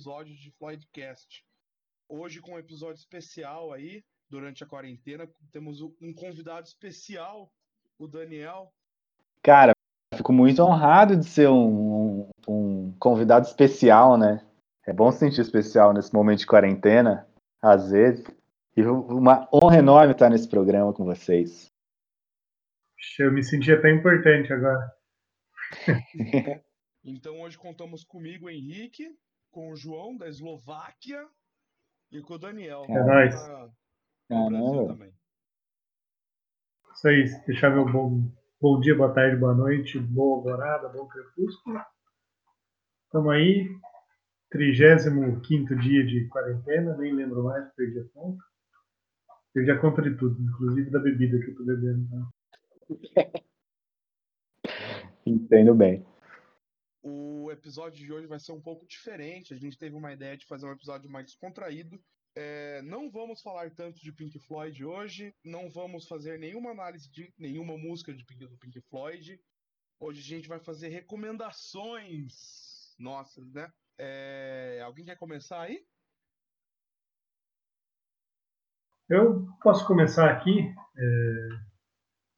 episódio de Floydcast. Hoje com um episódio especial aí, durante a quarentena, temos um convidado especial, o Daniel. Cara, fico muito honrado de ser um, um convidado especial, né? É bom se sentir especial nesse momento de quarentena, às vezes. E uma honra enorme estar nesse programa com vocês. Eu me senti até importante agora. então hoje contamos comigo, Henrique, com o João da Eslováquia e com o Daniel. É nóis. também. Isso aí, deixar meu bom, bom dia, boa tarde, boa noite, boa alvorada, bom crepúsculo. Estamos aí, 35 dia de quarentena, nem lembro mais, perdi a conta. Perdi a conta de tudo, inclusive da bebida que eu estou bebendo. Né? Entendo bem. O episódio de hoje vai ser um pouco diferente. A gente teve uma ideia de fazer um episódio mais descontraído. É, não vamos falar tanto de Pink Floyd hoje. Não vamos fazer nenhuma análise de nenhuma música de Pink, do Pink Floyd. Hoje a gente vai fazer recomendações nossas, né? É, alguém quer começar aí? Eu posso começar aqui. É,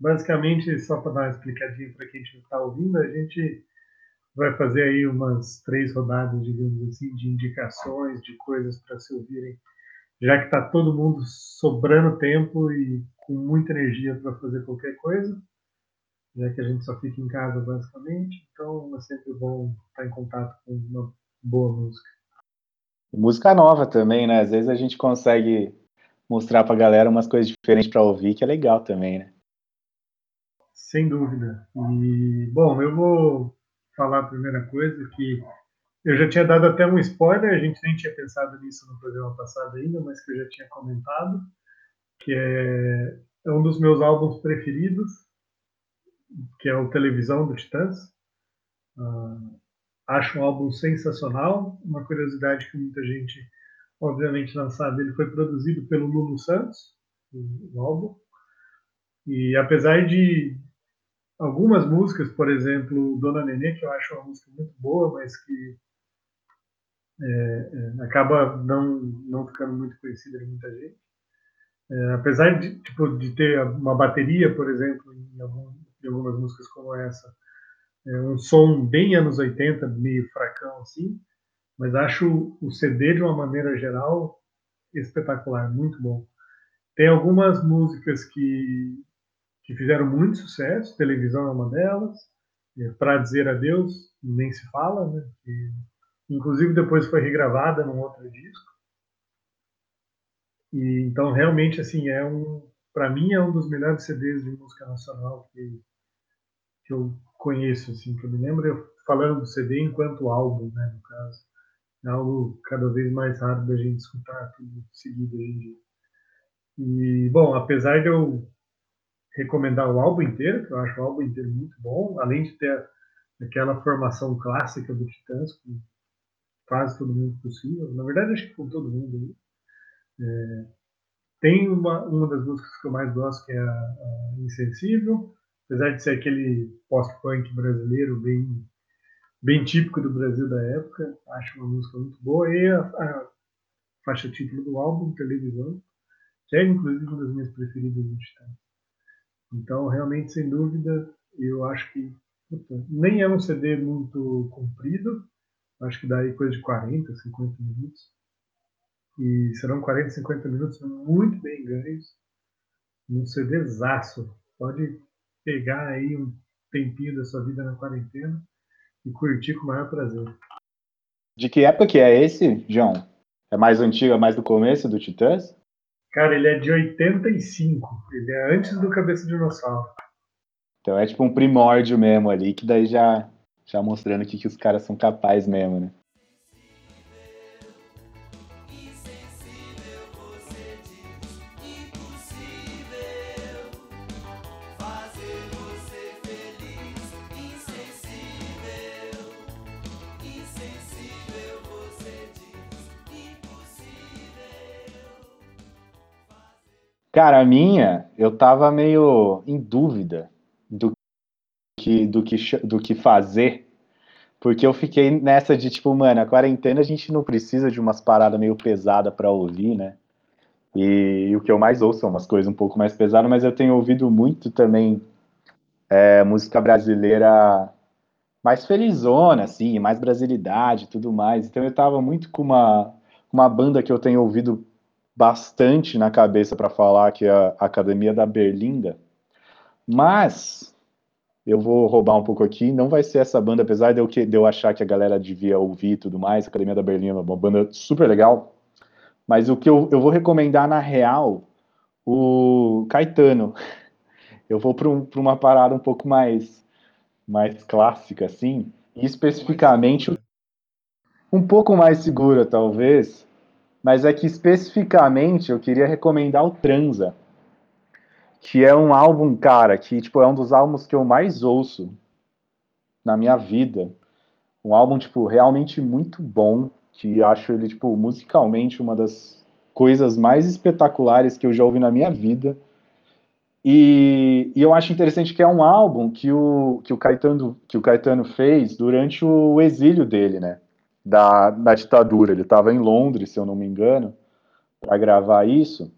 basicamente, só para dar uma explicadinha para quem está ouvindo, a gente vai fazer aí umas três rodadas, digamos assim, de indicações, de coisas para se ouvirem, já que está todo mundo sobrando tempo e com muita energia para fazer qualquer coisa, já que a gente só fica em casa basicamente, então é sempre bom estar em contato com uma boa música. Música nova também, né? Às vezes a gente consegue mostrar para a galera umas coisas diferentes para ouvir, que é legal também, né? Sem dúvida. E, bom, eu vou falar a primeira coisa que eu já tinha dado até um spoiler, a gente nem tinha pensado nisso no programa passado ainda, mas que eu já tinha comentado, que é, é um dos meus álbuns preferidos, que é o Televisão do Titãs. Uh, acho um álbum sensacional, uma curiosidade que muita gente obviamente não sabe, ele foi produzido pelo Lulu Santos, o, álbum, e apesar de algumas músicas, por exemplo, Dona Nenê, que eu acho uma música muito boa, mas que é, é, acaba não, não ficando muito conhecida de muita gente. É, apesar de, tipo, de ter uma bateria, por exemplo, em, algum, em algumas músicas como essa, é um som bem anos 80, meio fracão assim, mas acho o CD de uma maneira geral espetacular, muito bom. Tem algumas músicas que que fizeram muito sucesso, televisão é uma delas, é, para dizer adeus, nem se fala, né? Que, inclusive depois foi regravada num outro disco. E, então realmente assim é um, para mim é um dos melhores CDs de música nacional que, que eu conheço, assim, que eu me lembro eu falando do CD enquanto álbum, né, no caso. É algo cada vez mais raro da gente escutar tudo seguido hoje em dia. E, bom, apesar de eu recomendar o álbum inteiro, que eu acho o álbum inteiro muito bom, além de ter aquela formação clássica do Titãs com quase todo mundo possível. Na verdade, acho que com todo mundo. É, tem uma, uma das músicas que eu mais gosto, que é a, a Insensível, apesar de ser aquele post-punk brasileiro bem, bem típico do Brasil da época. Acho uma música muito boa. E a, a faixa título do álbum, Televisão, que é inclusive uma das minhas preferidas do Titãs. Então, realmente, sem dúvida, eu acho que nem é um CD muito comprido, acho que dá aí coisa de 40, 50 minutos. E serão 40, 50 minutos muito bem ganhos. Um CD zaço. Pode pegar aí um tempinho da sua vida na quarentena e curtir com o maior prazer. De que época que é esse, João? É mais antigo, é mais do começo do Titãs? Cara, ele é de 85. Ele é antes do Cabeça de Dinossauro. Então é tipo um primórdio mesmo ali, que daí já, já mostrando o que, que os caras são capazes mesmo, né? Cara, a minha, eu tava meio em dúvida do que, do que, do que fazer, Porque eu fiquei nessa de tipo, mano, a quarentena a gente não precisa de umas paradas meio pesadas para ouvir, né? E, e, o que eu mais ouço são umas coisas um pouco mais pesadas, mas eu tenho ouvido muito também é, música brasileira mais felizona, assim, mais brasilidade tudo mais. Então eu tava muito com uma, uma banda que eu tenho ouvido bastante na cabeça para falar, que é a Academia da Berlinda. Mas eu vou roubar um pouco aqui, não vai ser essa banda, apesar de eu, que, de eu achar que a galera devia ouvir e tudo mais, Academia da Berlinda é uma banda super legal, mas o que eu, eu vou recomendar na real, o Caetano. Eu vou para um, uma parada um pouco mais, mais clássica, assim, e especificamente um pouco mais segura, talvez, mas é que especificamente eu queria recomendar o Transa, que é um álbum, cara, que tipo, é um dos álbuns que eu mais ouço na minha vida. Um álbum, tipo, realmente muito bom, que acho ele, tipo, musicalmente uma das coisas mais espetaculares que eu já ouvi na minha vida. E, e, eu acho interessante que é um álbum que o, que o, Caetano, que o Caetano fez durante o exílio dele, né? Da, da ditadura. Ele estava em Londres, se eu não me engano, para gravar isso.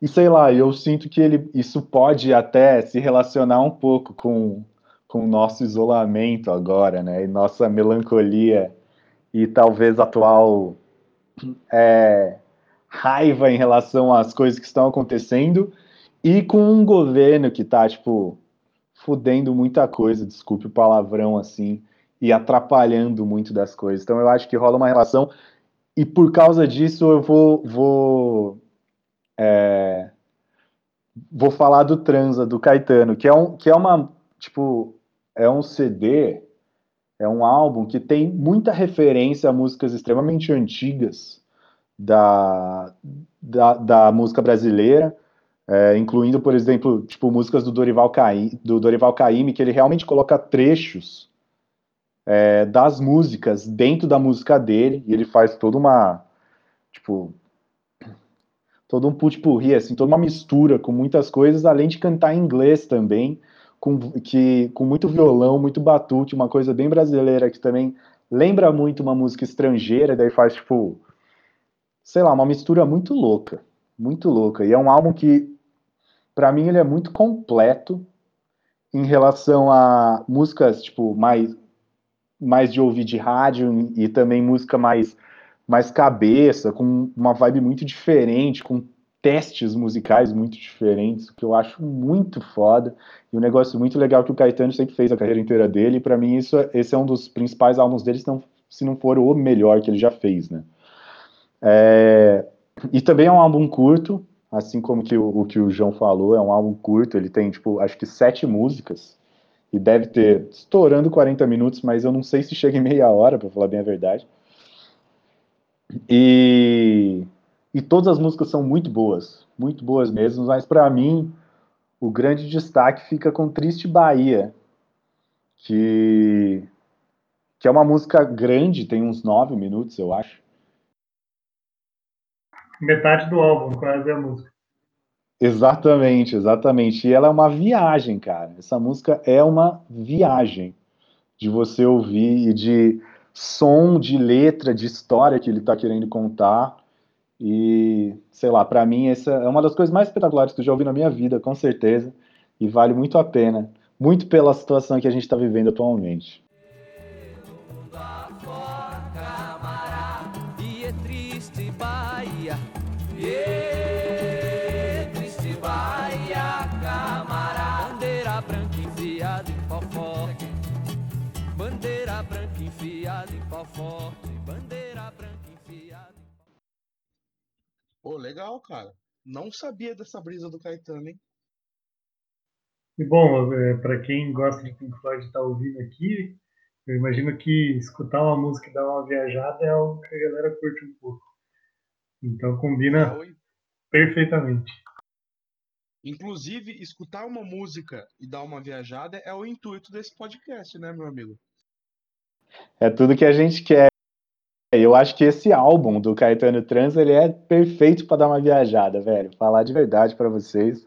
E sei lá, eu sinto que ele, isso pode até se relacionar um pouco com, com o nosso isolamento agora, né? E nossa melancolia e talvez atual é, raiva em relação às coisas que estão acontecendo e com um governo que tá, tipo, fudendo muita coisa, desculpe o palavrão assim, e atrapalhando muito das coisas. Então eu acho que rola uma relação e por causa disso eu vou, vou é, vou falar do Transa, do Caetano, que é, um, que é uma, tipo, é um CD, é um álbum que tem muita referência a músicas extremamente antigas da, da, da música brasileira, é, incluindo, por exemplo, tipo, músicas do Dorival, Caim, do Dorival Caymmi, que ele realmente coloca trechos é, das músicas dentro da música dele, e ele faz toda uma, tipo, todo um putpurri, assim, toda uma mistura com muitas coisas, além de cantar em inglês também, com, que, com muito violão, muito batuque, uma coisa bem brasileira que também lembra muito uma música estrangeira, daí faz, tipo, sei lá, uma mistura muito louca, muito louca. E é um álbum que, para mim, ele é muito completo em relação a músicas, tipo, mais, mais de ouvir de rádio e também música mais mais cabeça, com uma vibe muito diferente, com testes musicais muito diferentes, que eu acho muito foda, e um negócio muito legal que o Caetano sempre fez a carreira inteira dele, e para mim isso, é, esse é um dos principais álbuns dele, se não, for o melhor que ele já fez, né. É, e também é um álbum curto, assim como que o, o, que o João falou, é um álbum curto, ele tem, tipo, acho que sete músicas, e deve ter estourando 40 minutos, mas eu não sei se chega em meia hora, para falar bem a verdade. E, e todas as músicas são muito boas, muito boas mesmo, mas para mim o grande destaque fica com Triste Bahia, que, que é uma música grande, tem uns nove minutos, eu acho. Metade do álbum, quase a música. Exatamente, exatamente. E ela é uma viagem, cara. Essa música é uma viagem de você ouvir e de som, de letra, de história que ele está querendo contar. E, sei lá, para mim essa é uma das coisas mais espetaculares que eu já ouvi na minha vida, com certeza. E vale muito a pena. Muito pela situação que a gente está vivendo atualmente. Forte, bandeira branca enfiada. Pô, legal, cara. Não sabia dessa brisa do Caetano, hein? E bom, é, para quem gosta de Pink Floyd estar tá ouvindo aqui, eu imagino que escutar uma música e dar uma viajada é algo que a galera curte um pouco. Então combina é, perfeitamente. Inclusive, escutar uma música e dar uma viajada é o intuito desse podcast, né, meu amigo? É tudo que a gente quer. Eu acho que esse álbum do Caetano Trans ele é perfeito para dar uma viajada, velho. Falar de verdade para vocês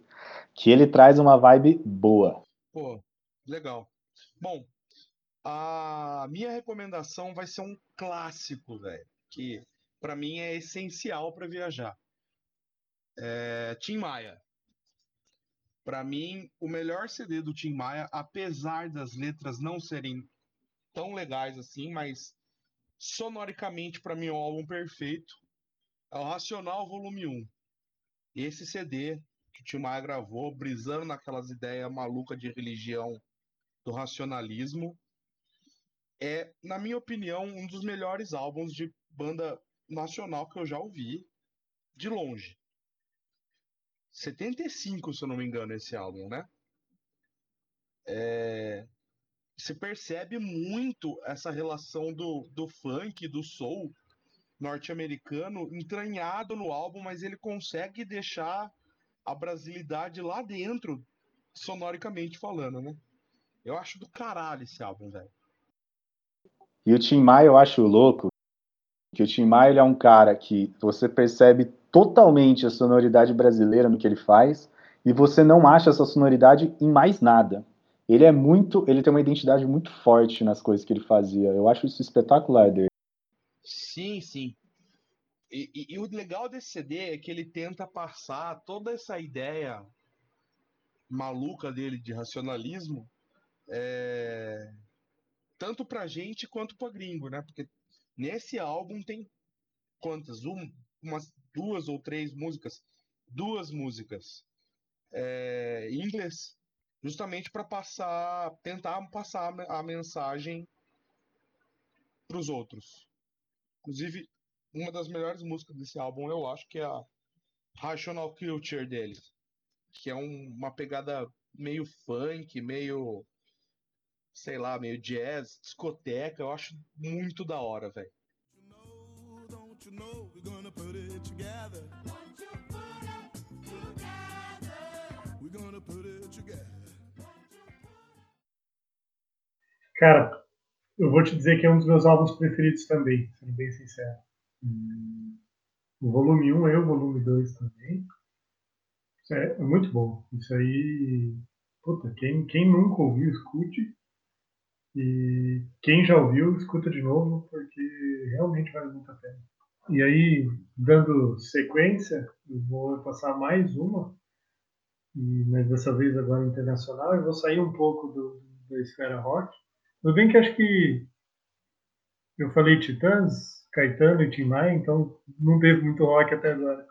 que ele traz uma vibe boa. Pô, legal. Bom, A minha recomendação vai ser um clássico, velho, que para mim é essencial para viajar. É Tim Maia. Para mim, o melhor CD do Tim Maia, apesar das letras não serem tão legais assim, mas sonoricamente para mim é o álbum perfeito. É o Racional Volume 1. Esse CD que o Tim Maia gravou, brisando naquelas ideias malucas de religião do racionalismo, é, na minha opinião, um dos melhores álbuns de banda nacional que eu já ouvi, de longe. 75, se eu não me engano, esse álbum, né? É... Se percebe muito essa relação do, do funk, do soul norte-americano entranhado no álbum, mas ele consegue deixar a brasilidade lá dentro, sonoricamente falando, né? Eu acho do caralho esse álbum, velho. E o Tim Maia eu acho louco, que o Tim Maia é um cara que você percebe totalmente a sonoridade brasileira no que ele faz e você não acha essa sonoridade em mais nada. Ele é muito, ele tem uma identidade muito forte nas coisas que ele fazia. Eu acho isso espetacular dele. Sim, sim. E, e, e, o legal desse CD é que ele tenta passar toda essa ideia maluca dele de racionalismo é, tanto pra gente quanto pra gringo, né? Porque nesse álbum tem quantas? Um, umas duas ou três músicas, duas músicas é, inglês, justamente para passar, tentar passar a mensagem para os outros. Inclusive, uma das melhores músicas desse álbum eu acho que é a Rational Culture dele, que é um, uma pegada meio funk, meio sei lá, meio jazz, discoteca, eu acho muito da hora, velho. Cara, eu vou te dizer que é um dos meus álbuns preferidos também, sendo bem sincero. O volume 1 e o volume 2 também. É, é, muito bom. Isso aí. Puta, quem, quem nunca ouviu, escute. E quem já ouviu, escuta de novo, porque realmente vale muito a pena. E aí, dando sequência, eu vou passar mais uma, mas dessa vez agora internacional. Eu vou sair um pouco do, da esfera rock. Tudo bem que acho que eu falei Titãs, Caetano e Tim Maia, então não teve muito rock até agora.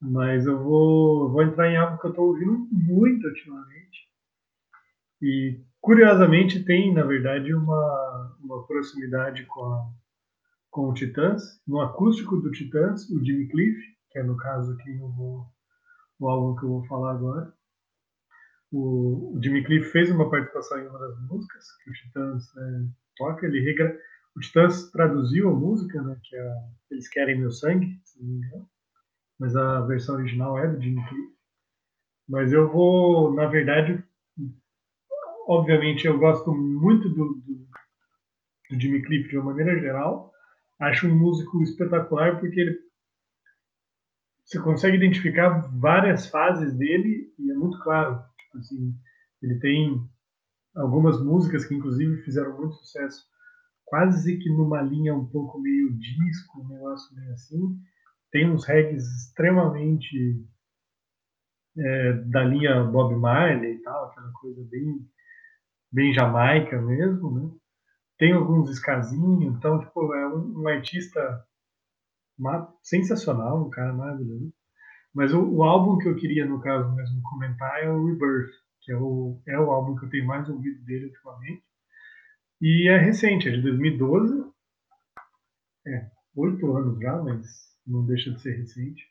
Mas eu vou, vou entrar em algo que eu estou ouvindo muito ultimamente. E curiosamente tem, na verdade, uma, uma proximidade com, a, com o Titãs. No acústico do Titãs, o Jimmy Cliff, que é no caso aqui o, o álbum que eu vou falar agora. O, Jimmy Cliff fez uma participação em uma das músicas que o Titãs é, toca. Ele regra... O Titãs traduziu a música, né, que é Eles Querem Meu Sangue, se não me engano. Mas a versão original é do Jimmy Cliff. Mas eu vou, na verdade, obviamente, eu gosto muito do, do, do Jimmy Cliff de uma maneira geral. Acho um músico espetacular porque ele você consegue identificar várias fases dele e é muito claro. Assim, ele tem algumas músicas que inclusive fizeram muito sucesso, quase que numa linha um pouco meio disco, um negócio meio assim. Tem uns reggaes extremamente é, da linha Bob Marley e tal, aquela coisa bem bem jamaica mesmo, né? Tem alguns escasinhos, então, tipo, é um, um artista sensacional, um cara maravilhoso. Mas o, o, álbum que eu queria, no caso mesmo, comentar é o Rebirth, que é o, é o álbum que eu tenho mais ouvido dele ultimamente. E é recente, é de 2012. É, oito anos já, mas não deixa de ser recente.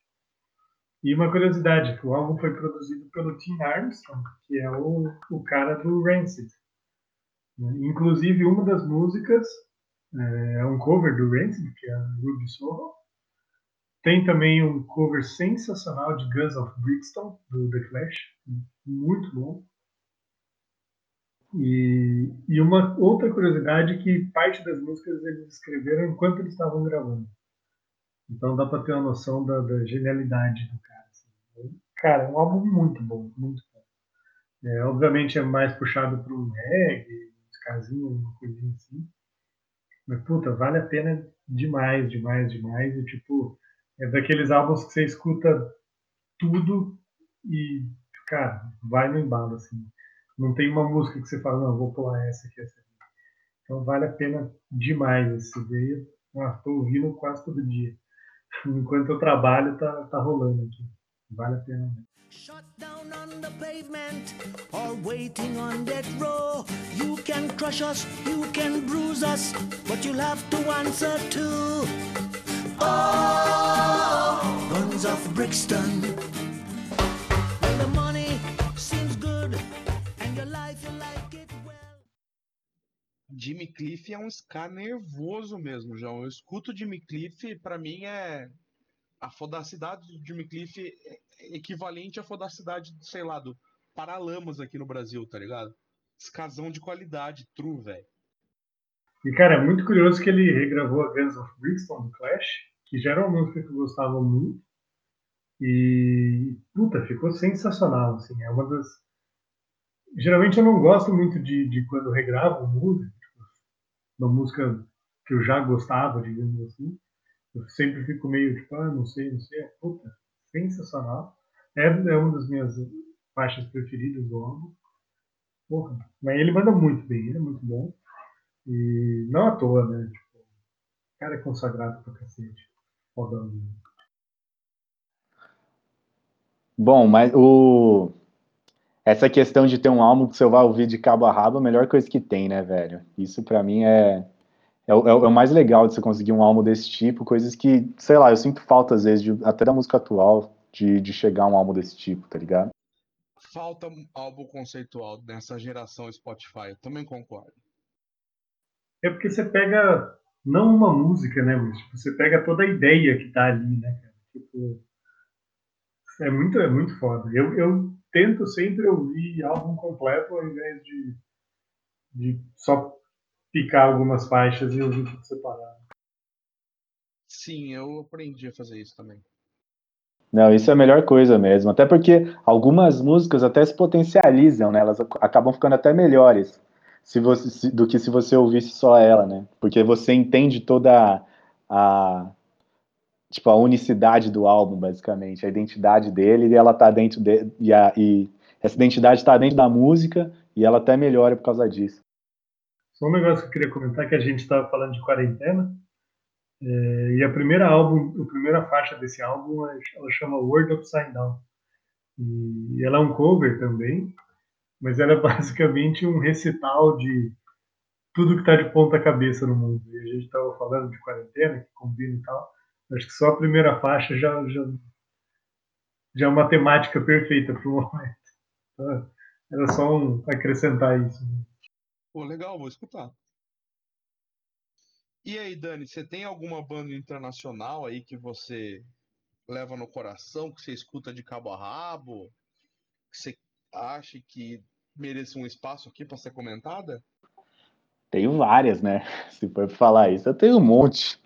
E uma curiosidade, o álbum foi produzido pelo Tim Armstrong, que é o, o cara do Rancid. Inclusive, uma das músicas é, é um cover do Rancid, que é Ruby Soho. Tem também um cover sensacional de Guns of Brixton, do The Clash, muito bom. E, e uma outra curiosidade que parte das músicas eles escreveram enquanto eles estavam gravando. Então dá para ter uma noção da, da genialidade do cara. Assim. Cara, é um álbum muito bom, muito bom. É, obviamente é mais puxado para o reggae, casinha, uma coisinha assim. Mas, puta, vale a pena demais, demais, demais. E, tipo, é daqueles álbuns que você escuta tudo e, cara, vai no embalo, assim. Não tem uma música que você fala, não, vou pular essa aqui, essa aqui. Então vale a pena demais esse CD. Ah, tô ouvindo quase todo dia. Enquanto eu trabalho, tá, tá rolando aqui. Vale a pena mesmo. Shut down on the pavement or waiting on that row. You can crush us, you can bruise us, but you'll have to answer to. Oh, guns of Brixton. When the money seems good and your life you like it well. Jimmy Cliff é um ska nervoso mesmo, João. Eu escuto Jimmy Cliff, para mim é a fodacidade do Jimmy Cliff é equivalente à fodacidade, sei lá, do Paralamas aqui no Brasil, tá ligado? Escasão de qualidade, true, velho. E, cara, é muito curioso que ele regravou a Guns of Brixton do Clash, que já era uma música que eu gostava muito. E, puta, ficou sensacional, assim. É uma das... Geralmente eu não gosto muito de, de quando regravo música, tipo, uma música que eu já gostava, digamos assim. Eu sempre fico meio tipo, ah, não sei, não sei. É, puta, sensacional. É, é uma das minhas faixas preferidas do álbum. Porra, mas ele manda muito bem, ele é muito bom. E não à toa, né? Tipo, cara é consagrado pra cacete. Fodão. Bom, mas o. Essa questão de ter um álbum que você vai ouvir de cabo a rabo é a melhor coisa que tem, né, velho? Isso para mim é, é o, é, o, mais legal de você conseguir um álbum desse tipo, coisas que, sei lá, eu sinto falta às vezes, de, até da música atual, de, de chegar a um álbum desse tipo, tá ligado? Falta álbum conceitual nessa geração Spotify, eu também concordo. É porque você pega, não uma música, né, mas tipo, você pega toda a ideia que tá ali, né, cara? Tipo, é muito, é muito foda. Eu, eu tento sempre ouvir álbum completo ao invés de, de só picar algumas faixas e ouvir tudo separado. Sim, eu aprendi a fazer isso também. Não, isso é a melhor coisa mesmo. Até porque algumas músicas até se potencializam, né? Elas acabam ficando até melhores se você, se, do que se você ouvisse só ela, né? Porque você entende toda a, a tipo a unicidade do álbum, basicamente, a identidade dele e ela tá dentro de, e, a, e essa identidade está dentro da música e ela até melhora por causa disso. Só um negócio que eu queria comentar que a gente estava falando de quarentena. É, e a primeira álbum, a primeira faixa desse álbum, ela chama World Upside Down. E ela é um cover também, mas ela é basicamente um recital de tudo que está de ponta cabeça no mundo. E a gente estava falando de quarentena, que combina e tal. Acho que só a primeira faixa já, já, já é uma temática perfeita para o momento. Então, era só um, acrescentar isso. Pô, legal, vou escutar. E aí, Dani, você tem alguma banda internacional aí que você leva no coração, que você escuta de cabo a rabo, que você acha que merece um espaço aqui para ser comentada? Tenho várias, né? Se for falar isso, eu tenho um monte.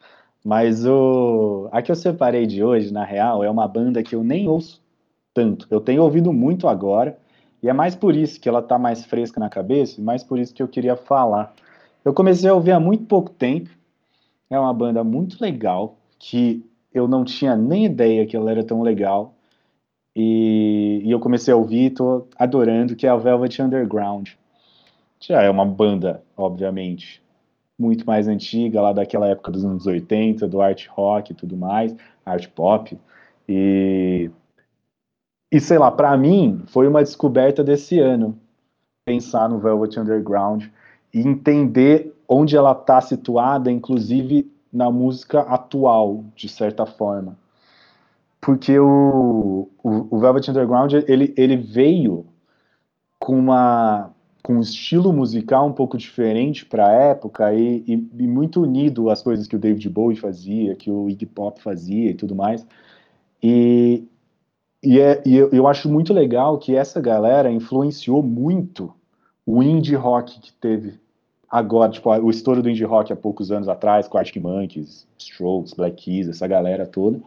Mas o a que eu separei de hoje, na real, é uma banda que eu nem ouço tanto. Eu tenho ouvido muito agora, e é mais por isso que ela está mais fresca na cabeça, e mais por isso que eu queria falar. Eu comecei a ouvir há muito pouco tempo. É uma banda muito legal, que eu não tinha nem ideia que ela era tão legal. E, e eu comecei a ouvir, estou adorando, que é a Velvet Underground. Já é uma banda, obviamente, muito mais antiga, lá daquela época dos anos 80, do art rock e tudo mais, art pop. E e sei lá, para mim foi uma descoberta desse ano pensar no Velvet Underground e entender onde ela está situada, inclusive na música atual, de certa forma. Porque o, o, Velvet Underground ele, ele veio com uma com um estilo musical um pouco diferente para a época e, e, e, muito unido às coisas que o David Bowie fazia, que o Iggy Pop fazia e tudo mais. E, e, é, e eu, eu, acho muito legal que essa galera influenciou muito o indie rock que teve agora, tipo, o estouro do indie rock há poucos anos atrás, com Arctic Monkeys, Strokes, Black Keys, essa galera toda.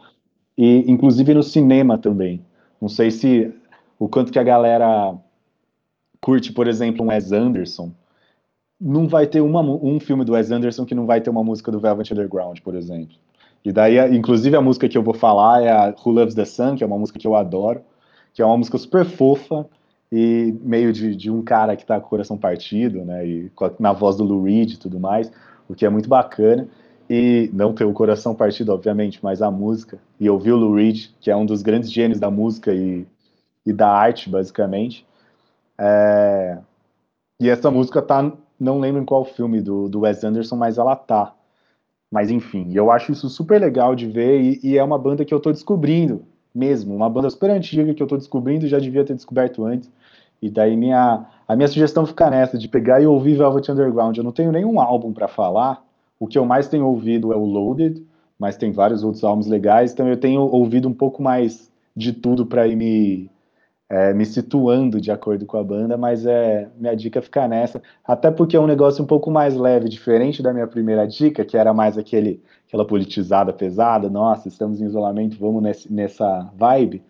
E inclusive no cinema também. Não sei se o quanto que a galera curte, por exemplo, um Wes Anderson. não vai ter uma, um filme do Wes Anderson que não vai ter uma música do Velvet Underground, por exemplo. E daí, inclusive, a música que eu vou falar é a Who Loves the Sun, que é uma música que eu adoro, que é uma música super fofa e meio de, de um cara que tá com o coração partido, né? E na voz do Lou Reed e tudo mais, o que é muito bacana. E não ter o coração partido, obviamente, mas a música. E ouvir o Lou Reed, que é um dos grandes gênios da música e, e da arte, basicamente. É... E essa música tá, não lembro em qual filme do, do Wes Anderson, mas ela tá. Mas enfim, eu acho isso super legal de ver e, e, é uma banda que eu tô descobrindo mesmo, uma banda super antiga que eu tô descobrindo, já devia ter descoberto antes. E daí minha, a minha sugestão fica nessa, de pegar e ouvir Velvet Underground. Eu não tenho nenhum álbum para falar, o que eu mais tenho ouvido é o Loaded, mas tem vários outros álbuns legais, então eu tenho ouvido um pouco mais de tudo para ir me, é, me situando de acordo com a banda, mas é minha dica fica nessa, até porque é um negócio um pouco mais leve, diferente da minha primeira dica, que era mais aquele, aquela politizada pesada, nossa, estamos em isolamento, vamos nesse, nessa vibe.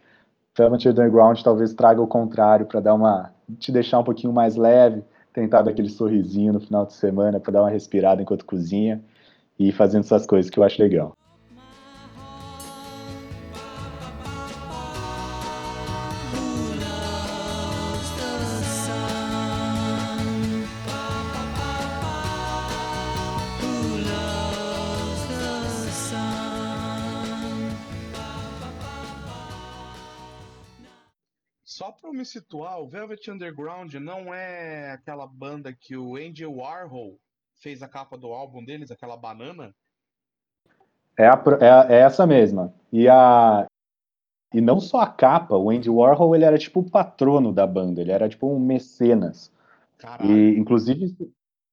Velvet Underground talvez traga o contrário, para dar uma te deixar um pouquinho mais leve, tentar dar aquele sorrisinho no final de semana para dar uma respirada enquanto cozinha e fazendo essas coisas que eu acho legal. Me situar, o Velvet Underground não é aquela banda que o Andy Warhol fez a capa do álbum deles, aquela banana? É, a, é, é, essa mesma. E a e não só a capa, o Andy Warhol ele era tipo o patrono da banda, ele era tipo um mecenas. Caralho. E inclusive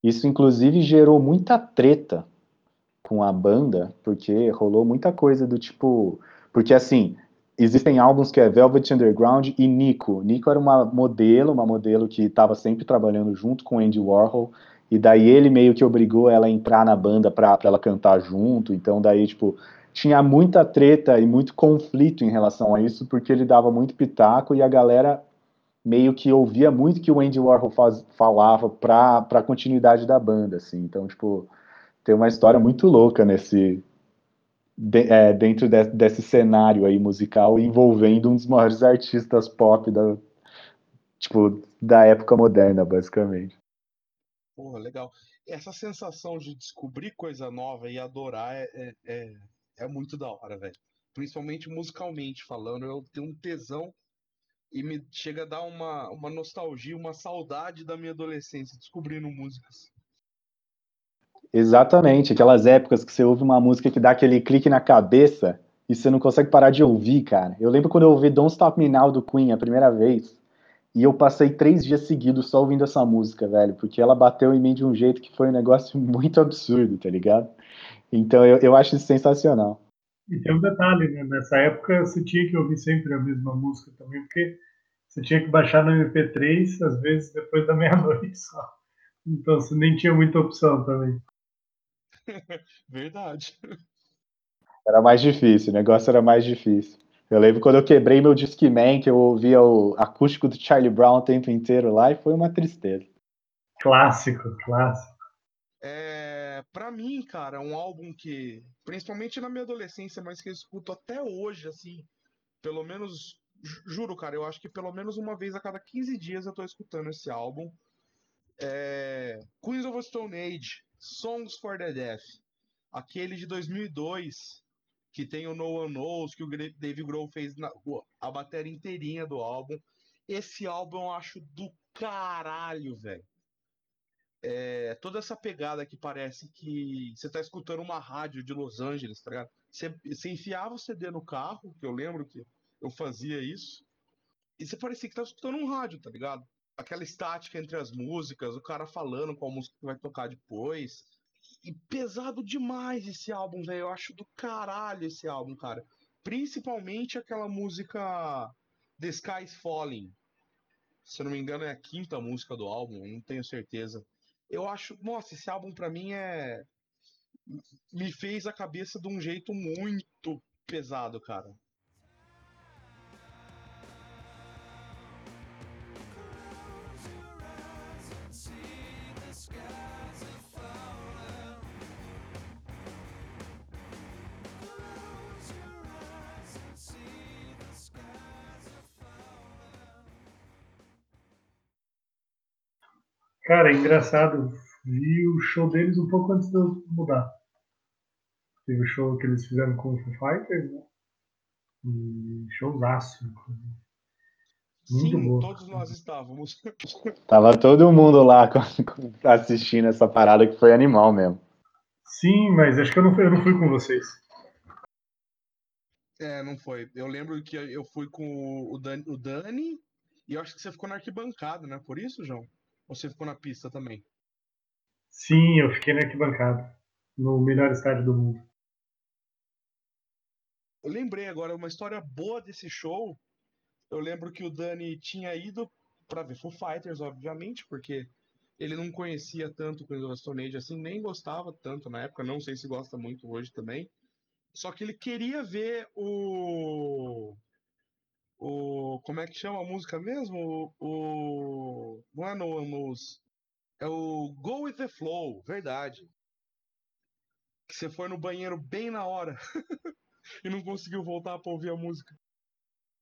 isso inclusive gerou muita treta com a banda, porque rolou muita coisa do tipo, porque assim, existem álbuns que é Velvet Underground e Nico. Nico era uma modelo, uma modelo que estava sempre trabalhando junto com Andy Warhol, e daí ele meio que obrigou ela a entrar na banda para ela cantar junto, então daí, tipo, tinha muita treta e muito conflito em relação a isso, porque ele dava muito pitaco e a galera meio que ouvia muito que o Andy Warhol faz, falava para a continuidade da banda, assim, então, tipo, tem uma história muito louca nesse, de, é, dentro de, desse cenário aí musical envolvendo um dos maiores artistas pop da, tipo, da época moderna, basicamente. Porra, legal. Essa sensação de descobrir coisa nova e adorar é, é, é, é muito da hora, velho. Principalmente musicalmente falando, eu tenho um tesão e me chega a dar uma, uma nostalgia, uma saudade da minha adolescência descobrindo músicas. Exatamente, aquelas épocas que você ouve uma música que dá aquele clique na cabeça e você não consegue parar de ouvir, cara. Eu lembro quando eu ouvi Don't Stop Me Now do Queen a primeira vez e eu passei três dias seguidos só ouvindo essa música, velho, porque ela bateu em mim de um jeito que foi um negócio muito absurdo, tá ligado? Então eu, eu acho isso sensacional. E tem um detalhe, né? Nessa época você tinha que ouvir sempre a mesma música também, porque você tinha que baixar no MP3, às vezes depois da meia-noite só. Então você nem tinha muita opção também. Verdade. Era mais difícil, o negócio era mais difícil. Eu lembro quando eu quebrei meu Discman, que eu ouvia o acústico do Charlie Brown o tempo inteiro lá, e foi uma tristeza. Clássico, clássico. É, pra mim, cara, um álbum que, principalmente na minha adolescência, mas que eu escuto até hoje, assim, pelo menos, juro, cara, eu acho que pelo menos uma vez a cada 15 dias eu tô escutando esse álbum. É, Queens of Stone Age, Songs for the Deaf, aquele de 2002, que tem o No One Knows, que o Dave Grohl fez na, a bateria inteirinha do álbum. Esse álbum eu acho do caralho, velho. É, toda essa pegada que parece que você tá escutando uma rádio de Los Angeles, tá ligado? Você, você enfiava o CD no carro, que eu lembro que eu fazia isso, e você parecia que tá escutando um rádio, tá ligado? Aquela estática entre as músicas, o cara falando qual música que vai tocar depois. E pesado demais esse álbum, velho. Eu acho do caralho esse álbum, cara. Principalmente aquela música The Sky's Falling. Se eu não me engano, é a quinta música do álbum, não tenho certeza. Eu acho, nossa, esse álbum para mim é me fez a cabeça de um jeito muito pesado, cara. Cara, é engraçado. Vi o show deles um pouco antes de eu mudar. Teve o show que eles fizeram com o Foo Fighters, né? E showzaço, inclusive. Muito Sim, bom. todos nós estávamos. Tava todo mundo lá assistindo essa parada que foi animal mesmo. Sim, mas acho que eu não fui, eu não fui com vocês. É, não foi. Eu lembro que eu fui com o Dani, o Dani e eu acho que você ficou na arquibancada, né? Por isso, João? Você ficou na pista também? Sim, eu fiquei na arquibancada. No melhor estádio do mundo. Eu lembrei agora uma história boa desse show. Eu lembro que o Dani tinha ido para ver Foo Fighters, obviamente, porque ele não conhecia tanto o Stone Age assim, nem gostava tanto na época, não sei se gosta muito hoje também. Só que ele queria ver o. O. Como é que chama a música mesmo? O. Não é no, nos. É o Go with the Flow, verdade. Que você foi no banheiro bem na hora e não conseguiu voltar para ouvir a música.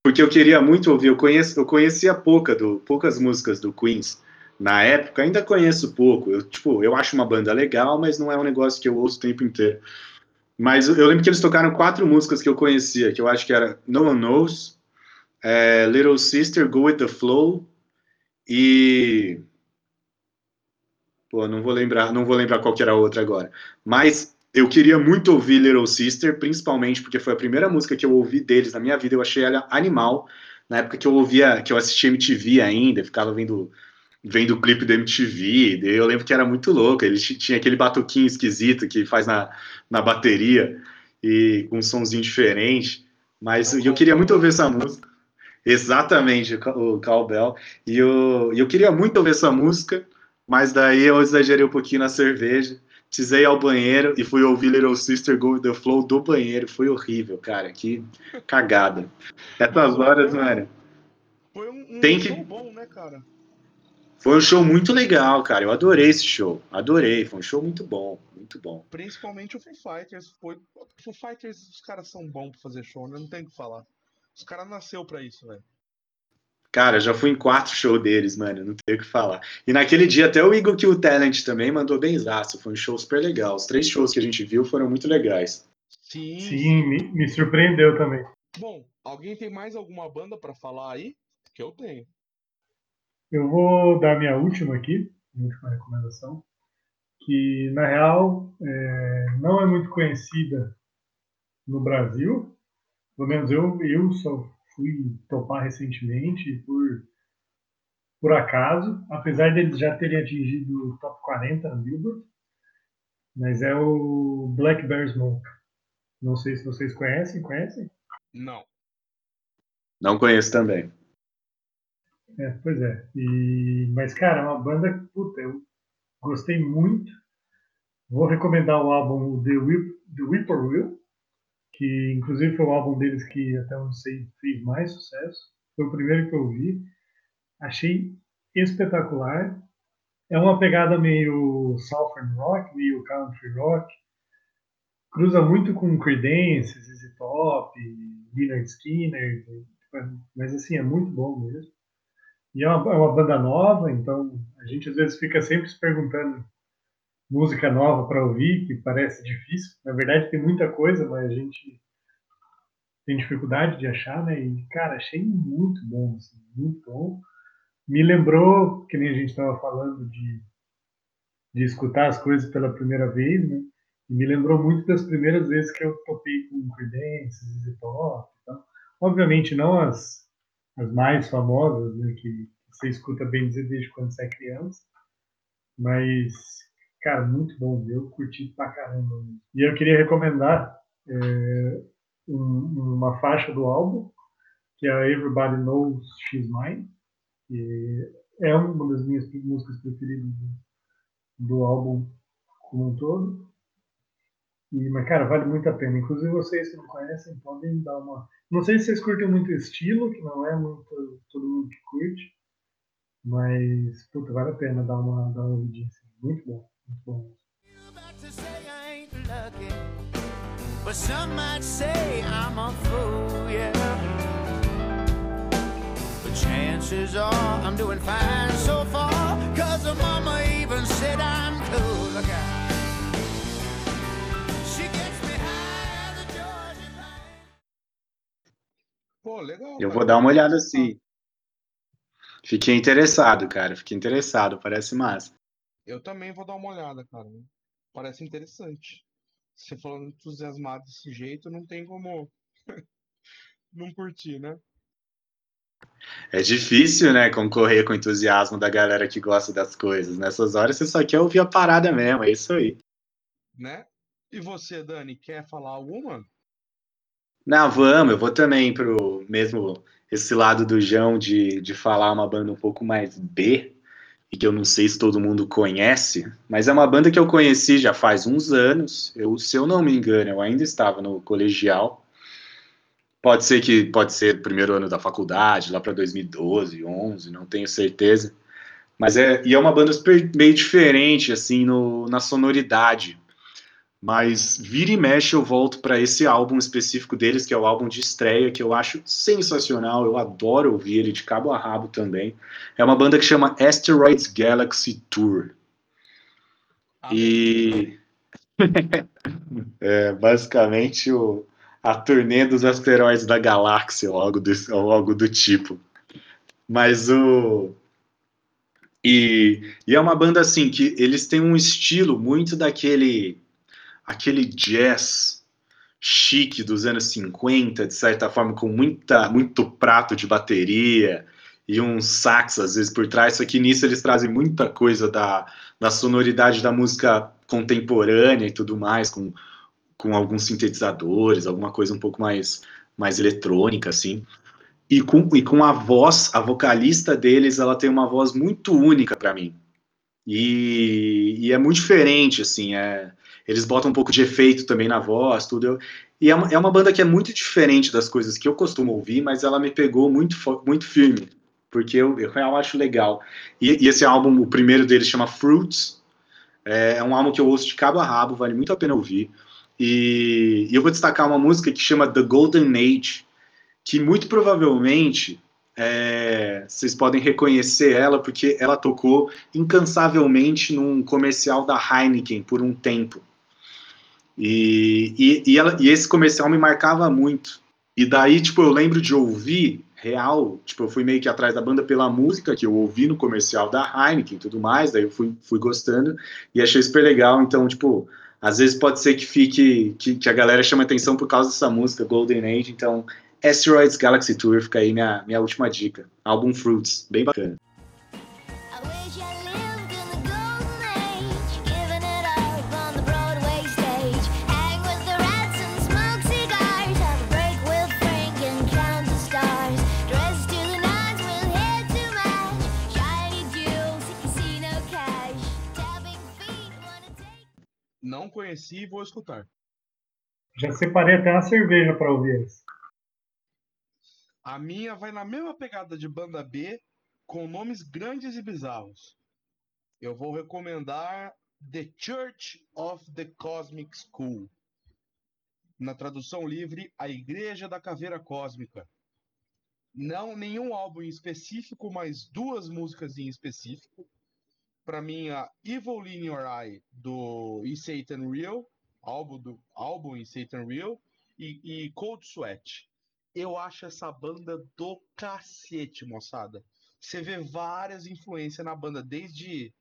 Porque eu queria muito ouvir, eu, conheço, eu conhecia pouca do, poucas músicas do Queens na época, ainda conheço pouco. Eu, tipo, eu acho uma banda legal, mas não é um negócio que eu ouço o tempo inteiro. Mas eu lembro que eles tocaram quatro músicas que eu conhecia, que eu acho que era No One Knows, é, Little Sister, Go With The Flow e... Pô, não vou lembrar, não vou lembrar qual que era a outra agora. Mas eu queria muito ouvir Little Sister, principalmente porque foi a primeira música que eu ouvi deles na minha vida, eu achei ela animal. Na época que eu ouvia, que eu assistia MTV ainda, ficava vendo vendo o clipe do MTV, eu lembro que era muito louco, ele tinha aquele batuquinho esquisito que faz na, na bateria, e com um somzinho diferente, mas eu queria muito ouvir essa música, exatamente, o Cowbell, e eu, eu queria muito ouvir essa música, mas daí eu exagerei um pouquinho na cerveja, precisei ir ao banheiro e fui ouvir Little Sister Go With The Flow do banheiro, foi horrível, cara, que cagada. Essas horas, mano... Foi um, um Tem que... bom, né, cara? Foi um show muito legal, cara. Eu adorei esse show. Adorei. Foi um show muito bom. Muito bom. Principalmente o Foo Fighters. Foi... O Foo Fighters, os caras são bons pra fazer show, né? Não tem o que falar. Os caras nasceu pra isso, velho. Cara, já fui em quatro shows deles, mano. Não tenho o que falar. E naquele dia até o Eagle Kill Talent também mandou bem zaço. Foi um show super legal. Os três shows que a gente viu foram muito legais. Sim. Sim, me, me surpreendeu também. Bom, alguém tem mais alguma banda para falar aí? Que eu tenho. Eu vou dar minha última aqui, minha última recomendação, que na real é, não é muito conhecida no Brasil. Pelo menos eu, eu só fui topar recentemente por, por acaso, apesar deles já terem atingido o top 40 no Billboard. Mas é o Black Bear Smoke. Não sei se vocês conhecem, conhecem? Não. Não conheço também. É, pois é. E, mas, cara, é uma banda, puta, eu gostei muito. Vou recomendar o álbum The, Whip, The Whippoorwill, que inclusive foi o álbum deles que até onde sei fez mais sucesso. Foi o primeiro que eu vi. Achei espetacular. É uma pegada meio Southern Rock, meio Country Rock. Cruza muito com Creedence, ZZ Top, Leonard Skinner, mas assim, é muito bom mesmo. E é uma, é uma banda nova, então a gente às vezes fica sempre se perguntando música nova para ouvir, que parece difícil. Na verdade tem muita coisa, mas a gente tem dificuldade de achar, né? E, cara, achei muito bom, assim, muito bom. Me lembrou, que nem a gente estava falando de, de escutar as coisas pela primeira vez, né? E me lembrou muito das primeiras vezes que eu topei com Creedence, ZZ Top então, Obviamente não as, as mais famosas, né, que você escuta bem dizer desde quando você é criança, mas, cara, muito bom, eu curti pra caramba. E eu queria recomendar é, um, uma faixa do álbum, que é Everybody Knows She's Mine, que é uma das minhas músicas preferidas do, álbum como um todo. E, mas, cara, vale muito a pena. Inclusive, vocês que não conhecem podem dar uma. Não sei se vocês curtem muito estilo, que não é muito todo mundo que curte, mas, puta, vale a pena dar uma, dar uma ouvidinha assim. Muito bom, muito bom. But some might say I'm a fool, yeah. But chances are I'm doing fine so far, cause mama said I'm cool. Look out. She gets me high as a Georgia pine. Pô, legal. Eu vou dar uma olhada assim. Fiquei interessado, cara. Fiquei interessado. Parece massa. Eu também vou dar uma olhada, cara. Parece interessante. Você falando entusiasmado desse jeito, não tem como não curtir, né? É difícil, né, concorrer com o entusiasmo da galera que gosta das coisas. Nessas horas você só quer ouvir a parada mesmo, é isso aí. Né? E você, Dani, quer falar alguma? Não, vamos, eu vou também pro mesmo esse lado do João de, de falar uma banda um pouco mais B, e que eu não sei se todo mundo conhece, mas é uma banda que eu conheci já faz uns anos. Eu, se eu não me engano, eu ainda estava no colegial. Pode ser que pode ser primeiro ano da faculdade, lá para 2012, 11, não tenho certeza. Mas é e é uma banda super, meio diferente assim no, na sonoridade. Mas vira e mexe eu volto para esse álbum específico deles, que é o álbum de estreia, que eu acho sensacional. Eu adoro ouvir ele de cabo a rabo também. É uma banda que chama Asteroids Galaxy Tour. E é basicamente o, a turnê dos asteroides da galáxia, ou algo, desse, ou algo do tipo. Mas o. E, e é uma banda assim que eles têm um estilo muito daquele aquele jazz chique dos anos 50, de certa forma, com muita, muito prato de bateria e um sax às vezes por trás, só que nisso eles trazem muita coisa da, da sonoridade da música contemporânea e tudo mais, com, com alguns sintetizadores, alguma coisa um pouco mais, mais eletrônica, assim. E com, e com a voz, a vocalista deles, ela tem uma voz muito única para mim. E, e é muito diferente, assim, é, eles botam um pouco de efeito também na voz, tudo. E é uma, é uma banda que é muito diferente das coisas que eu costumo ouvir, mas ela me pegou muito, muito firme, porque eu, eu, eu acho legal. E, e, esse álbum, o primeiro deles chama Fruits, é, é, um álbum que eu ouço de cabo a rabo, vale muito a pena ouvir. E, e eu vou destacar uma música que chama The Golden Age, que muito provavelmente é, vocês podem reconhecer ela porque ela tocou incansavelmente num comercial da Heineken por um tempo. E, e, e, ela, e, esse comercial me marcava muito. E daí, tipo, eu lembro de ouvir real, tipo, eu fui meio que atrás da banda pela música que eu ouvi no comercial da Heineken e tudo mais, daí eu fui, fui gostando e achei super legal. Então, tipo, às vezes pode ser que fique, que, que a galera chame atenção por causa dessa música, Golden Age, então Asteroids Galaxy Tour fica aí minha, minha última dica. Álbum Fruits, bem bacana. Conheci e vou escutar. Já separei até uma cerveja para ouvir eles. A minha vai na mesma pegada de banda B, com nomes grandes e bizarros. Eu vou recomendar The Church of the Cosmic School. Na tradução livre, A Igreja da Caveira Cósmica. Não nenhum álbum em específico, mas duas músicas em específico. Para mim, a Evil in Your Eye, do E Satan Real, álbum, do, álbum em Satan Real, e, e Cold Sweat eu acho essa banda do cacete, moçada. Você vê várias influências na banda, desde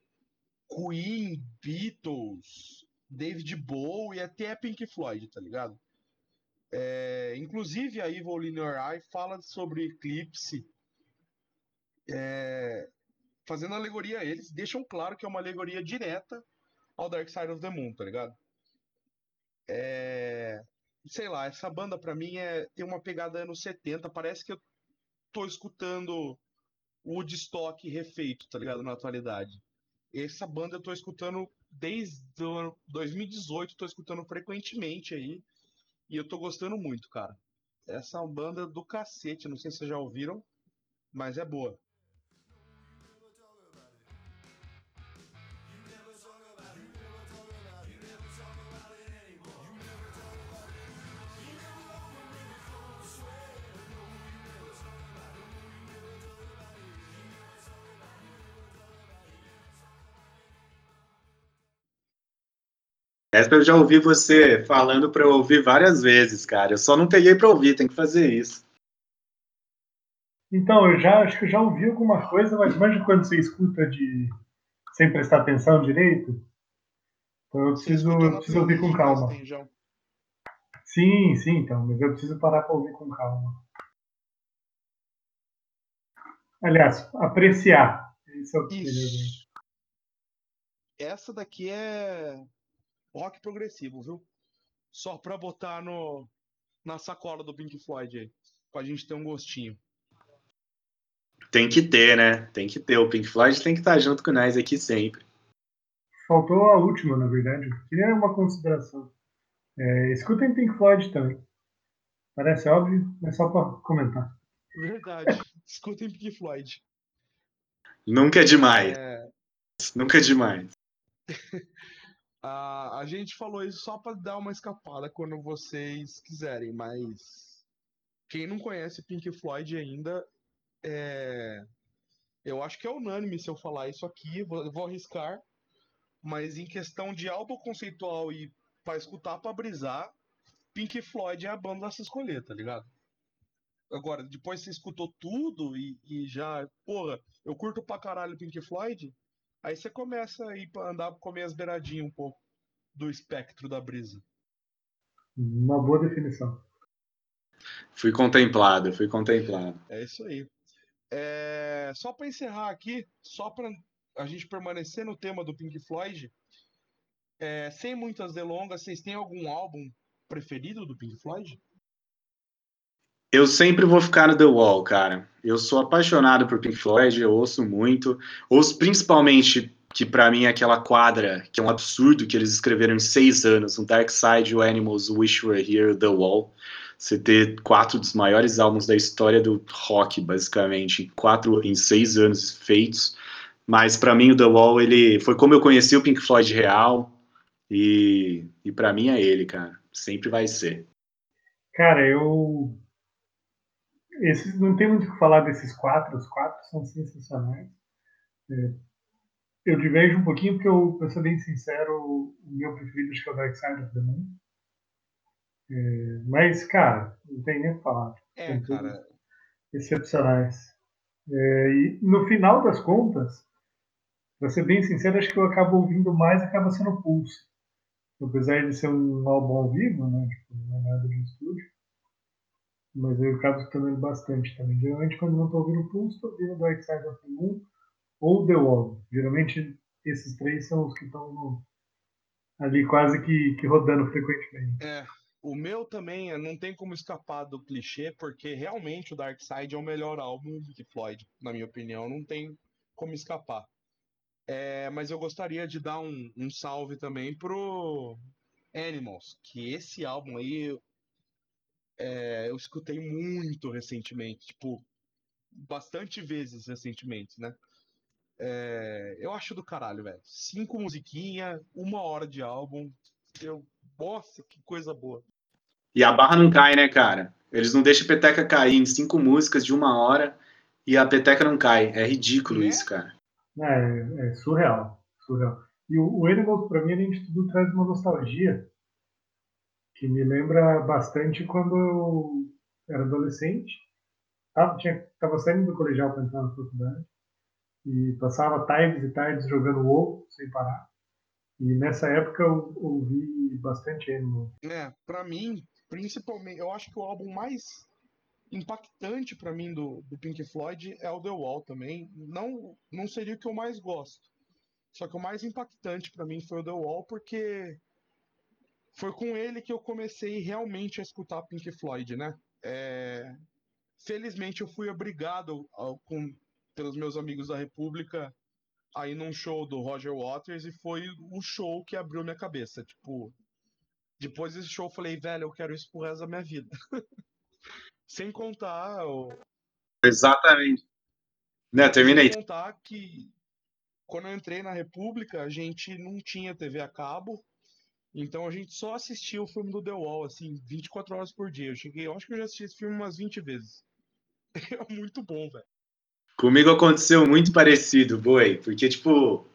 Queen, Beatles, David Bowie até Pink Floyd, tá ligado? É, inclusive a Evil in Your Eye fala sobre Eclipse, é, fazendo alegoria a eles, deixam claro que é uma alegoria direta ao Dark Side of the Moon, tá ligado? É, sei lá, essa banda para mim é tem uma pegada anos 70, parece que eu tô escutando Woodstock refeito, tá ligado, na atualidade. Essa banda eu tô escutando desde 2018, tô escutando frequentemente aí, e eu tô gostando muito, cara. Essa é uma banda do cacete, não sei se vocês já ouviram, mas é boa. Essa eu já ouvi você falando eu ouvir várias vezes, cara. Eu só não peguei pra ouvir, tem que fazer isso. Então, eu já acho que eu já ouvi alguma coisa, mas imagina quando você escuta de sem prestar atenção direito. Então eu preciso, eu preciso ouvir com calma. Sim, sim, então, mas eu preciso parar para ouvir com calma. Aliás, apreciar. Esse é o que. Isso. Essa daqui é rock progressivo, viu? Só pra botar no, na sacola do Pink Floyd aí. Pra gente ter um gostinho. Tem que ter, né? Tem que ter. O Pink Floyd tem que estar junto com nós aqui sempre. Faltou a última, na verdade. Queria uma consideração. É, escutem Pink Floyd também. Parece óbvio, mas só para comentar. Verdade. Escutem Pink Floyd. Nunca é demais. É, Nunca é demais. a, gente falou isso só pra dar uma escapada quando vocês quiserem, mas quem não conhece Pink Floyd ainda, é, eu acho que é unânime se eu falar isso aqui, vou, vou arriscar, mas em questão de álbum conceitual e pra escutar, pra brisar, Pink Floyd é a banda a se escolher, tá ligado? Agora, depois você escutou tudo e, e já, porra, eu curto pra caralho Pink Floyd, aí você começa a ir pra andar comer as beiradinhas um pouco do espectro da brisa. Uma boa definição. Fui contemplado, fui contemplado. É isso aí. É, só pra encerrar aqui, só pra a gente permanecer no tema do Pink Floyd, é, sem muitas delongas, vocês têm algum álbum preferido do Pink Floyd? Eu sempre vou ficar no The Wall, cara. Eu sou apaixonado por Pink Floyd, eu ouço muito. Ouço principalmente, que pra mim é aquela quadra, que é um absurdo que eles escreveram em seis anos, o Dark Side, o Animals, Wish Were Here, The Wall. Você ter quatro dos maiores álbuns da história do rock, basicamente, quatro em seis anos feitos. Mas pra mim o The Wall, ele foi como eu conheci o Pink Floyd real, e, e para mim é ele, cara. Sempre vai ser. Cara, eu. Esses, não tem muito o que falar desses quatro, os quatro são sensacionais. É, eu diverjo um pouquinho porque, eu, pra ser bem sincero, o meu preferido acho que é o Dark Side of the Moon. É, mas, cara, não tem nem o que falar. É, cara, excepcionais. É, e no final das contas, pra ser bem sincero, acho que eu acabo ouvindo mais acaba sendo o Pulse. Apesar de ser um álbum ao vivo, né? Tipo, não é nada de estúdio. Mas eu acabo escutando ele bastante também. Geralmente quando não tô ouvindo o Pulse, tô ouvindo Dark Side of the Moon ou The Wall. Geralmente esses três são os que estão ali quase que, que rodando frequentemente. é. O meu também não tem como escapar do clichê, porque realmente o Dark Side é o melhor álbum Pink Floyd, na minha opinião, não tem como escapar. É, mas eu gostaria de dar um, um salve também pro Animals, que esse álbum aí é, eu escutei muito recentemente, tipo, bastante vezes recentemente, né? É, eu acho do caralho, velho. Cinco musiquinhas, uma hora de álbum. Eu, nossa, que coisa boa. E a barra não cai, né, cara? Eles não deixam a peteca cair em cinco músicas de uma hora e a peteca não cai. É ridículo Né? isso, cara. É, é surreal, surreal. E o, o Animals, pra mim, além de tudo, traz uma nostalgia que me lembra bastante quando eu era adolescente. Tava, tinha, tava saindo do colegial para entrar na faculdade e passava tardes e tardes jogando WoW sem parar. E nessa época eu ouvi bastante Animals. É, pra mim, principalmente, eu acho que o álbum mais impactante pra mim do, do Pink Floyd é o The Wall também. Não, não seria o que eu mais gosto. Só que o mais impactante pra mim foi o The Wall porque foi com ele que eu comecei realmente a escutar Pink Floyd, né? É, felizmente eu fui obrigado ao- com, pelos meus amigos da República a ir num show do Roger Waters e foi o show que abriu minha cabeça. Tipo, depois desse show eu falei, velho, eu quero isso pro resto da minha vida. Sem contar, o- Exatamente. Não, terminei. sem contar que quando eu entrei na República, a gente não tinha TV a cabo, então a gente só assistia o filme do The Wall, assim, 24 horas por dia. Eu cheguei, eu acho que eu já assisti esse filme umas 20 vezes. É muito bom, velho. Comigo aconteceu muito parecido, boi, porque, tipo,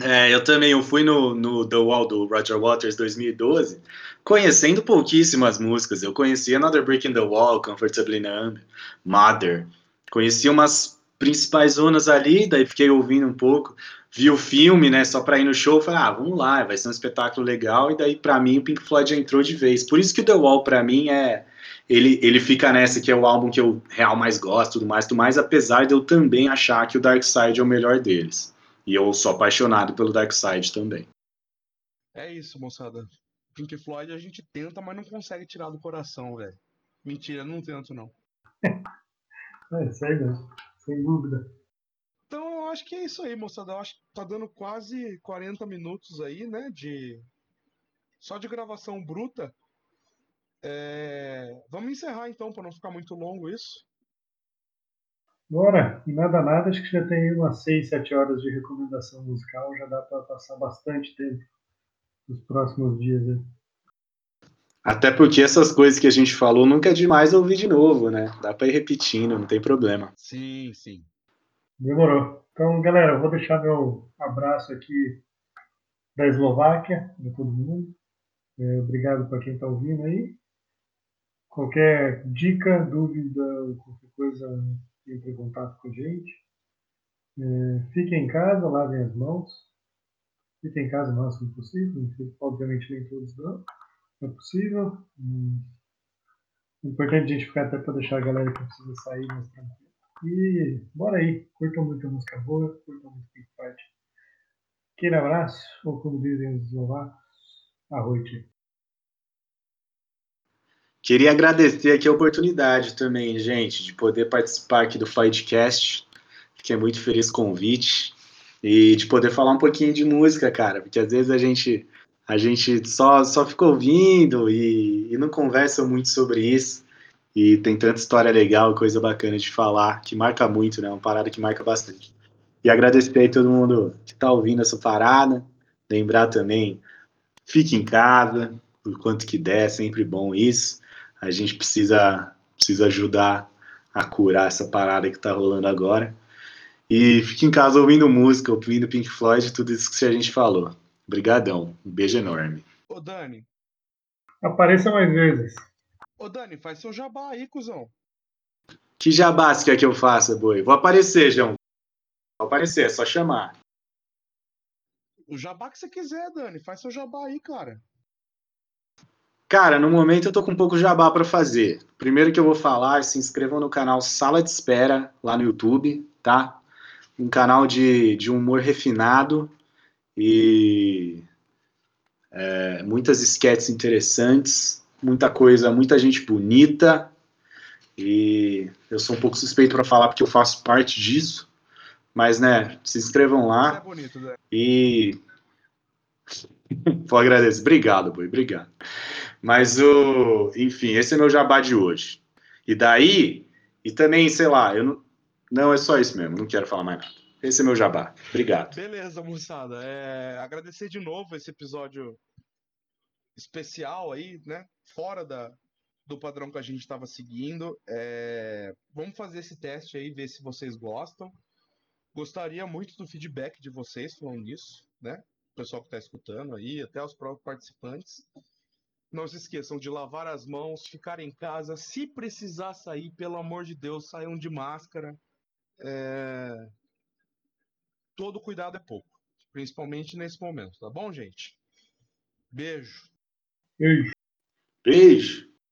É, eu também, eu fui no, no The Wall do Roger Waters 2012, conhecendo pouquíssimas músicas. Eu conhecia Another Break in the Wall, Comfortably Numb, Mother. Conheci umas principais zonas ali, daí fiquei ouvindo um pouco. Vi o filme, né, só pra ir no show, falei, ah, vamos lá, vai ser um espetáculo legal. E daí, pra mim, o Pink Floyd já entrou de vez. Por isso que o The Wall, pra mim, é... Ele, ele fica nessa que é o álbum que eu real mais gosto, tudo mais, tudo mais, apesar de eu também achar que o Dark Side é o melhor deles. E eu sou apaixonado pelo Dark Side também. É isso, moçada. Pink Floyd a gente tenta, mas não consegue tirar do coração, velho. Mentira, não tento, não. É, sério, sem dúvida. Então, eu acho que é isso aí, moçada. Eu acho que tá dando quase 40 minutos aí, né? De. Só de gravação bruta. É, Vamos encerrar então, para não ficar muito longo isso. Bora, e nada nada, acho que já tem umas 6, 7 horas de recomendação musical, já dá para passar bastante tempo nos próximos dias. Né? Até porque essas coisas que a gente falou nunca é demais ouvir de novo, né? Dá pra ir repetindo, não tem problema. Sim, sim. Demorou. Então, galera, eu vou deixar meu abraço aqui da Eslováquia, de todo mundo. É, obrigado para quem está ouvindo aí. Qualquer dica, dúvida, qualquer coisa, entre em contato com a gente. É, fiquem em casa, lavem as mãos. Fiquem em casa o máximo possível. Obviamente nem todos dão. É possível. É importante a gente ficar até para deixar a galera que precisa sair mais tranquila. E bora aí, curtam muito a música boa, curtam muito Pink Floyd. Aquele abraço, ou como dizem os eslovacos, arroite. Queria agradecer aqui a oportunidade também, gente, de poder participar aqui do Floydcast. Fiquei muito feliz com o convite e de poder falar um pouquinho de música, cara, porque às vezes a gente a gente só só fica ouvindo e, e não conversa muito sobre isso. E tem tanta história legal, coisa bacana de falar, que marca muito, né? Uma parada que marca bastante. E agradecer aí todo mundo que tá ouvindo essa parada. Lembrar também, fique em casa, por quanto que der, é sempre bom isso. A gente precisa, precisa ajudar a curar essa parada que tá rolando agora. E fique em casa ouvindo música, ouvindo Pink Floyd, tudo isso que a gente falou. Obrigadão. Um beijo enorme. Ô, Dani. Apareça mais vezes. Ô, Dani, faz seu jabá aí, cuzão. Que jabá você quer que eu faça, boi? Vou aparecer, João. Vou aparecer, é só chamar. O jabá que você quiser, Dani. Faz seu jabá aí, cara. Cara, no momento eu tô com um pouco jabá para fazer. Primeiro que eu vou falar, se inscrevam no canal Sala de Espera, lá no YouTube, tá? Um canal de, de humor refinado e é, muitas sketches interessantes, muita coisa, muita gente bonita. E eu sou um pouco suspeito para falar porque eu faço parte disso. Mas, né, se inscrevam Você é lá bonito, Dani. e. Vou agradecer. Obrigado, boi, obrigado. Mas o. Enfim, esse é meu jabá de hoje. E daí. E também, sei lá, eu não. Não, é só isso mesmo, não quero falar mais nada. Esse é meu jabá. Obrigado. Beleza, moçada. É, agradecer de novo esse episódio especial aí, né? Fora da, do padrão que a gente estava seguindo. É, vamos fazer esse teste aí, ver se vocês gostam. Gostaria muito do feedback de vocês falando nisso, né? O pessoal que está escutando aí, até os próprios participantes. Não se esqueçam de lavar as mãos, ficar em casa. Se precisar sair, pelo amor de Deus, saiam de máscara. É, Todo cuidado é pouco, principalmente nesse momento, tá bom, gente? Beijo. Beijo. Beijo.